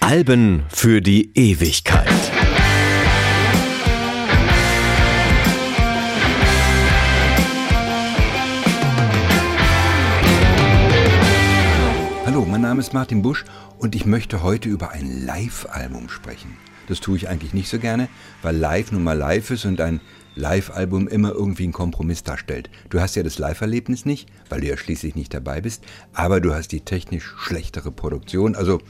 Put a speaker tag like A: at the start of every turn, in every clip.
A: Alben für die Ewigkeit.
B: Hallo, mein Name ist Martin Busch und ich möchte heute über ein Live-Album sprechen. Das tue ich eigentlich nicht so gerne, weil live nun mal live ist und ein Live-Album immer irgendwie einen Kompromiss darstellt. Du hast ja das Live-Erlebnis nicht, weil du ja schließlich nicht dabei bist, aber du hast die technisch schlechtere Produktion, also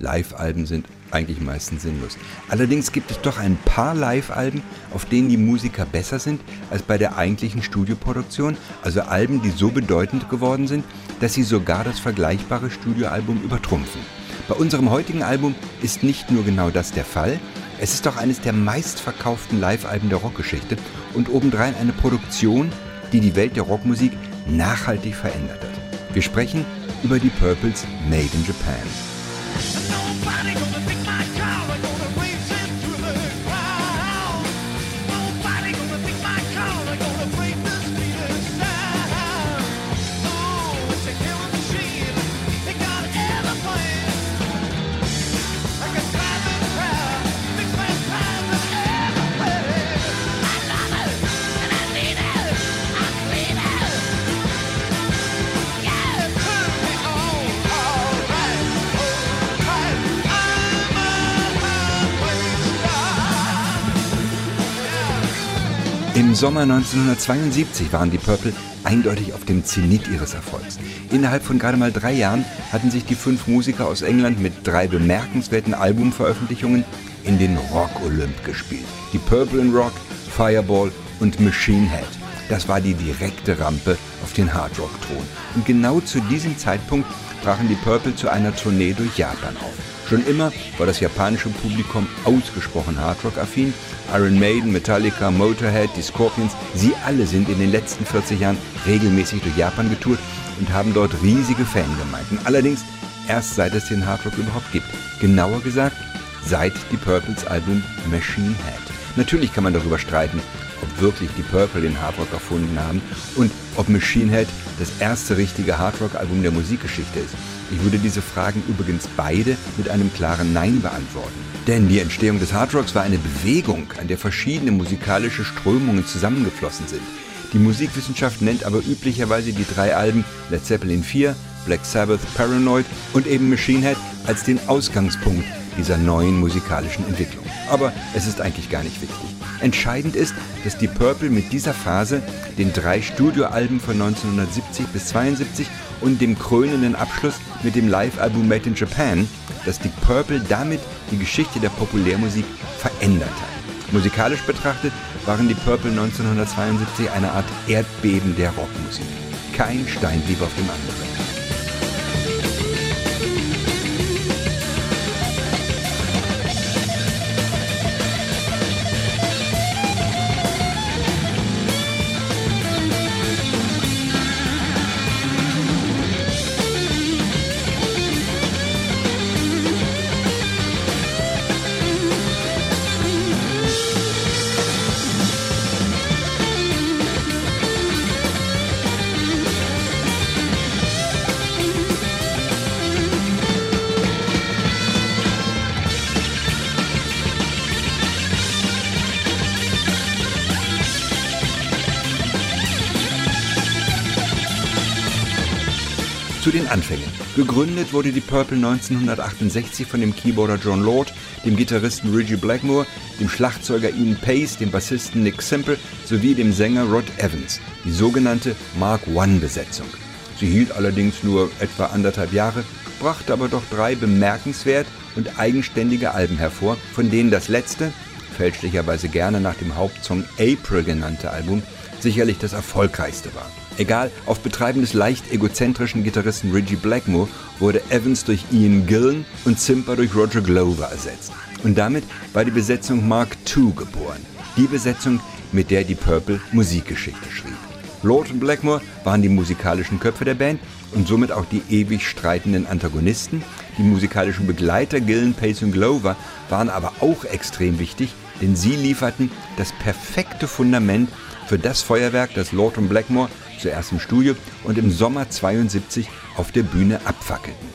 B: Live-Alben sind eigentlich meistens sinnlos. Allerdings gibt es doch ein paar Live-Alben, auf denen die Musiker besser sind als bei der eigentlichen Studioproduktion, also Alben, die so bedeutend geworden sind, dass sie sogar das vergleichbare Studioalbum übertrumpfen. Bei unserem heutigen Album ist nicht nur genau das der Fall, es ist auch eines der meistverkauften Live-Alben der Rockgeschichte und obendrein eine Produktion, die die Welt der Rockmusik nachhaltig verändert hat. Wir sprechen über die Purples Made in Japan. Sommer 1972 waren die Purple eindeutig auf dem Zenit ihres Erfolgs. Innerhalb von gerade mal drei Jahren hatten sich die fünf Musiker aus England mit drei bemerkenswerten Albumveröffentlichungen in den Rock-Olymp gespielt. Die Purple in Rock, Fireball und Machine Head. Das war die direkte Rampe auf den Hard Rock Thron. Und genau zu diesem Zeitpunkt brachen die Purple zu einer Tournee durch Japan auf. Schon immer war das japanische Publikum ausgesprochen Hardrock-affin. Iron Maiden, Metallica, Motorhead, die Scorpions, sie alle sind in den letzten 40 Jahren regelmäßig durch Japan getourt und haben dort riesige Fangemeinden. Allerdings erst seit es den Hardrock überhaupt gibt. Genauer gesagt, seit die Purples Album Machine Head. Natürlich kann man darüber streiten, ob wirklich die Purple den Hardrock erfunden haben und ob Machine Head das erste richtige Hardrock-Album der Musikgeschichte ist. Ich würde diese Fragen übrigens beide mit einem klaren Nein beantworten. Denn die Entstehung des Hardrocks war eine Bewegung, an der verschiedene musikalische Strömungen zusammengeflossen sind. Die Musikwissenschaft nennt aber üblicherweise die drei Alben Led Zeppelin 4, Black Sabbath, Paranoid und eben Machine Head als den Ausgangspunkt dieser neuen musikalischen Entwicklung. Aber es ist eigentlich gar nicht wichtig. Entscheidend ist, dass die Purple mit dieser Phase, den drei Studioalben von 1970 bis 72 und dem krönenden Abschluss mit dem Live-Album Made in Japan, dass die Purple damit die Geschichte der Populärmusik verändert hat. Musikalisch betrachtet waren die Purple 1972 eine Art Erdbeben der Rockmusik. Kein Stein blieb auf dem anderen. Anfängen. Gegründet wurde die Purple 1968 von dem Keyboarder John Lord, dem Gitarristen Reggie Blackmore, dem Schlagzeuger Ian Pace, dem Bassisten Nick Simple sowie dem Sänger Rod Evans, die sogenannte Mark I-Besetzung. Sie hielt allerdings nur etwa anderthalb Jahre, brachte aber doch drei bemerkenswert und eigenständige Alben hervor, von denen das letzte, fälschlicherweise gerne nach dem Hauptsong April genannte Album, sicherlich das erfolgreichste war. Egal, auf Betreiben des leicht egozentrischen Gitarristen Reggie Blackmore wurde Evans durch Ian Gillen und Zimper durch Roger Glover ersetzt. Und damit war die Besetzung Mark II geboren. Die Besetzung, mit der die Purple Musikgeschichte schrieb. Lord und Blackmore waren die musikalischen Köpfe der Band und somit auch die ewig streitenden Antagonisten. Die musikalischen Begleiter Gillen, Pace und Glover waren aber auch extrem wichtig, denn sie lieferten das perfekte Fundament für das Feuerwerk, das Lord und Blackmore zuerst im Studio und im Sommer 72 auf der Bühne abfackelten.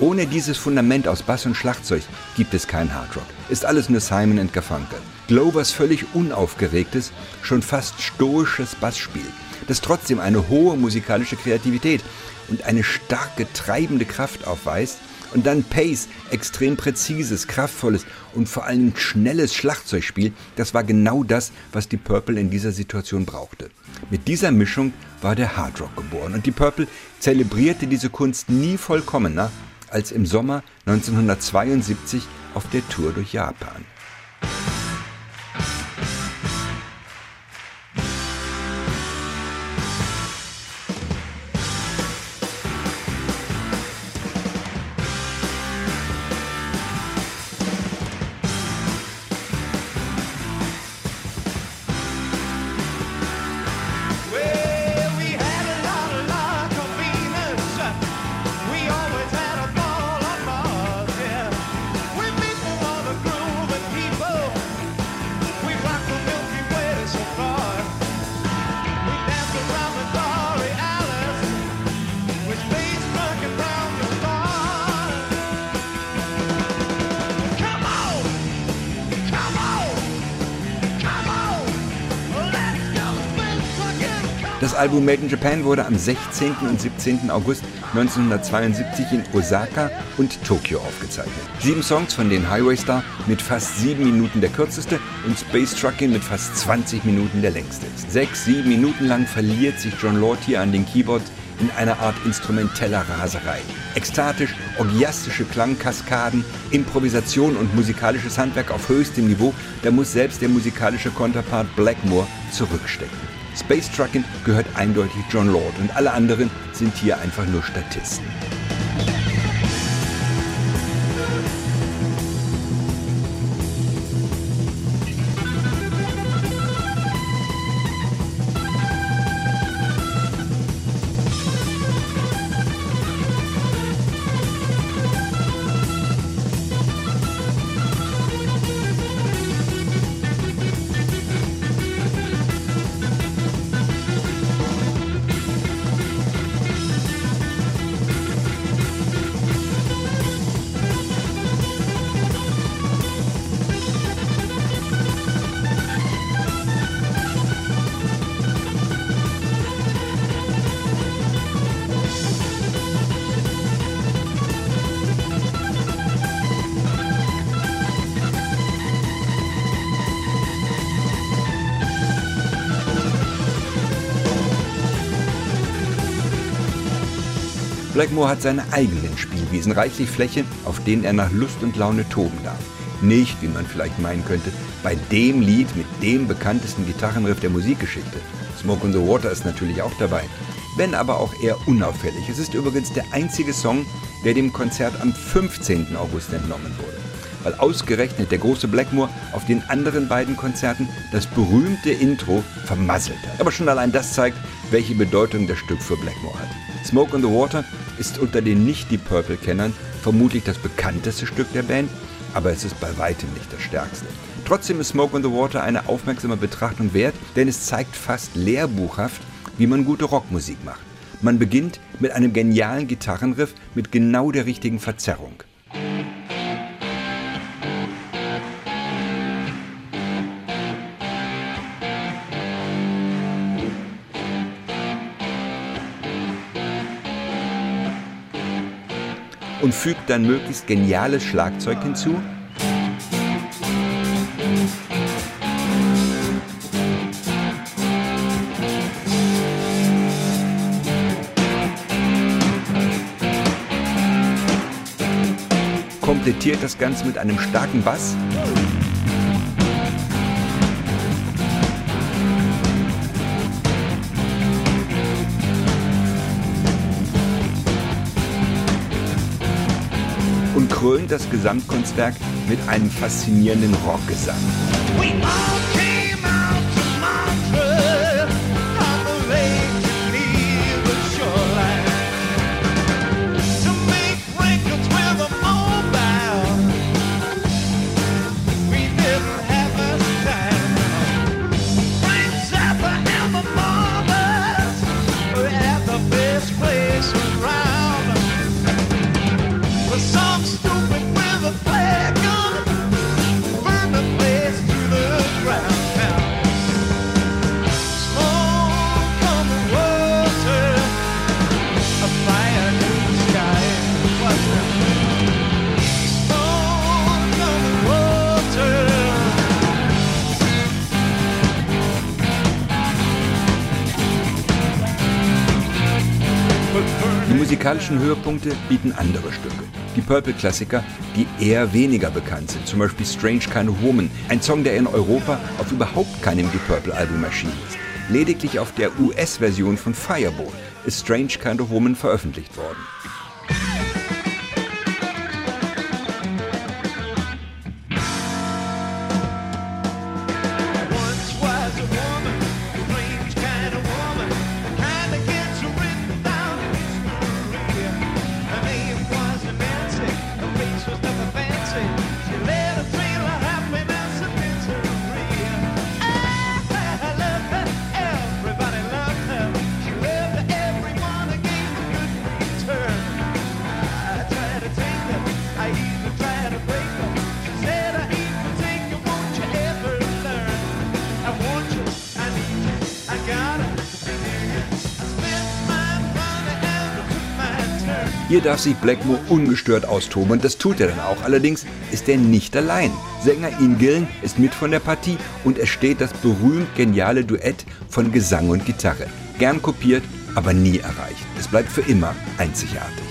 B: Ohne dieses Fundament aus Bass und Schlagzeug gibt es kein Hardrock. Ist alles nur Simon Garfunkel. Glovers völlig unaufgeregtes, schon fast stoisches Bassspiel, das trotzdem eine hohe musikalische Kreativität und eine starke treibende Kraft aufweist, und dann Pace, extrem präzises, kraftvolles und vor allem schnelles Schlagzeugspiel, das war genau das, was die Purple in dieser Situation brauchte. Mit dieser Mischung war der Hard Rock geboren und die Purple zelebrierte diese Kunst nie vollkommener als im Sommer 1972 auf der Tour durch Japan. Das Album Made in Japan wurde am 16. und 17. August 1972 in Osaka und Tokio aufgezeichnet. Sieben Songs, von denen Highway Star mit fast sieben Minuten der kürzeste und Space Trucking mit fast 20 Minuten der längste. Sechs, sieben Minuten lang verliert sich John Lord hier an den Keyboards in einer Art instrumenteller Raserei. Ekstatisch, orgiastische Klangkaskaden, Improvisation und musikalisches Handwerk auf höchstem Niveau, da muss selbst der musikalische Konterpart Blackmore zurückstecken. Space Trucking gehört eindeutig John Lord und alle anderen sind hier einfach nur Statisten. Blackmore hat seine eigenen Spielwiesen, reichlich Fläche, auf denen er nach Lust und Laune toben darf. Nicht, wie man vielleicht meinen könnte, bei dem Lied mit dem bekanntesten Gitarrenriff der Musikgeschichte. Smoke on the Water ist natürlich auch dabei, wenn aber auch eher unauffällig. Es ist übrigens der einzige Song, der dem Konzert am 15. August entnommen wurde, weil ausgerechnet der große Blackmore auf den anderen beiden Konzerten das berühmte Intro vermasselt hat. Aber schon allein das zeigt, welche Bedeutung das Stück für Blackmore hat. Smoke on the Water ist unter den nicht-Deep Purple-Kennern vermutlich das bekannteste Stück der Band, aber es ist bei weitem nicht das stärkste. Trotzdem ist Smoke on the Water eine aufmerksame Betrachtung wert, denn es zeigt fast lehrbuchhaft, wie man gute Rockmusik macht. Man beginnt mit einem genialen Gitarrenriff mit genau der richtigen Verzerrung. Und fügt dann möglichst geniales Schlagzeug hinzu. Komplettiert das Ganze mit einem starken Bass. Krönt das Gesamtkunstwerk mit einem faszinierenden Rockgesang.
C: Musikalischen Höhepunkte bieten andere Stücke. Die Purple-Klassiker, die eher weniger bekannt sind, zum Beispiel Strange Kind of Woman, ein Song, der in Europa auf überhaupt keinem Deep Purple-Album erschienen ist. Lediglich auf der US-Version von Fireball ist Strange Kind of Woman veröffentlicht worden. Hier darf sich Blackmore ungestört austoben und das tut er dann auch. Allerdings ist er nicht allein. Sänger Ian Gillen ist mit von der Partie und es steht das berühmt geniale Duett von Gesang und Gitarre. Gern kopiert, aber nie erreicht. Es bleibt für immer einzigartig.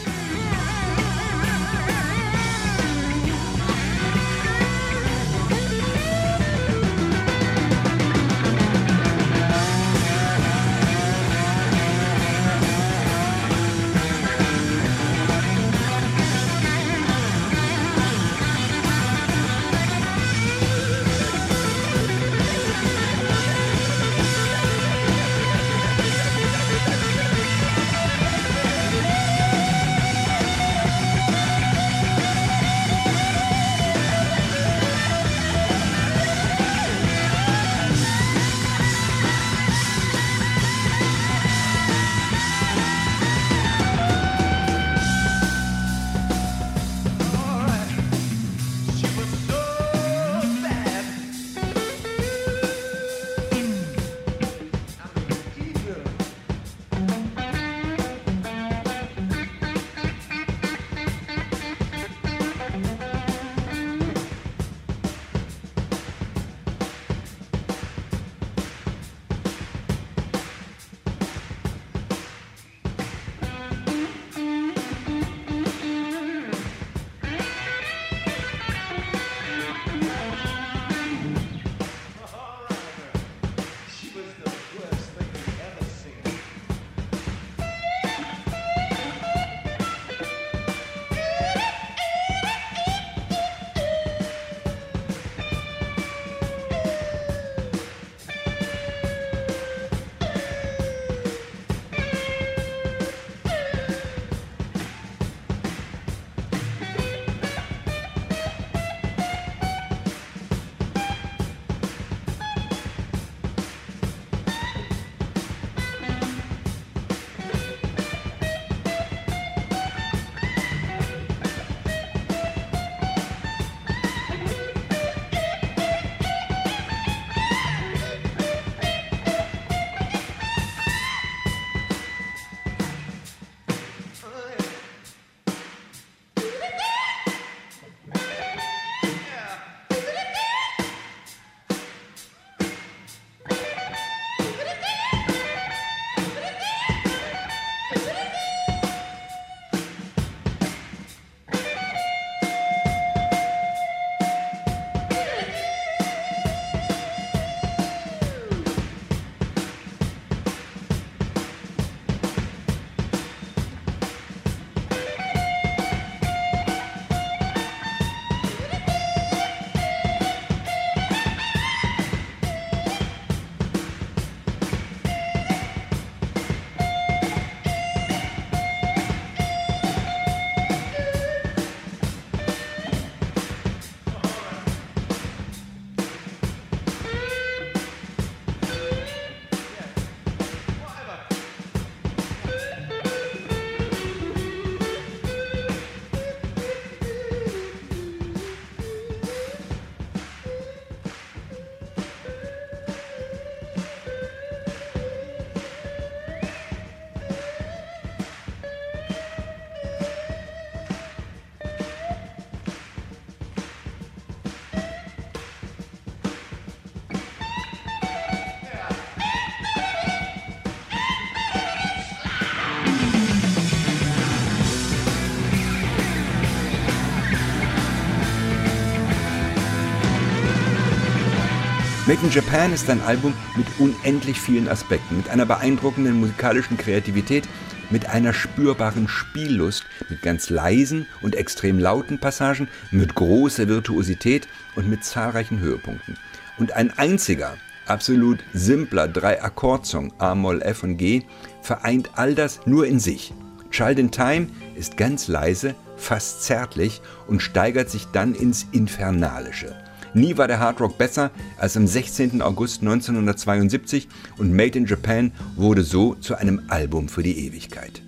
B: Made in Japan ist ein Album mit unendlich vielen Aspekten, mit einer beeindruckenden musikalischen Kreativität, mit einer spürbaren Spiellust, mit ganz leisen und extrem lauten Passagen, mit großer Virtuosität und mit zahlreichen Höhepunkten. Und ein einziger, absolut simpler Drei-Akkord-Song A-Moll, F und G vereint all das nur in sich. Child in Time ist ganz leise, fast zärtlich und steigert sich dann ins Infernalische. Nie war der Hardrock besser als am 16. August 1972 und Made in Japan wurde so zu einem Album für die Ewigkeit.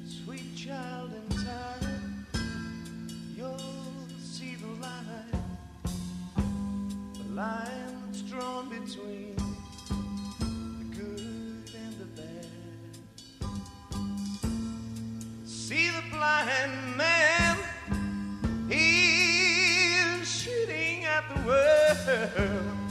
B: The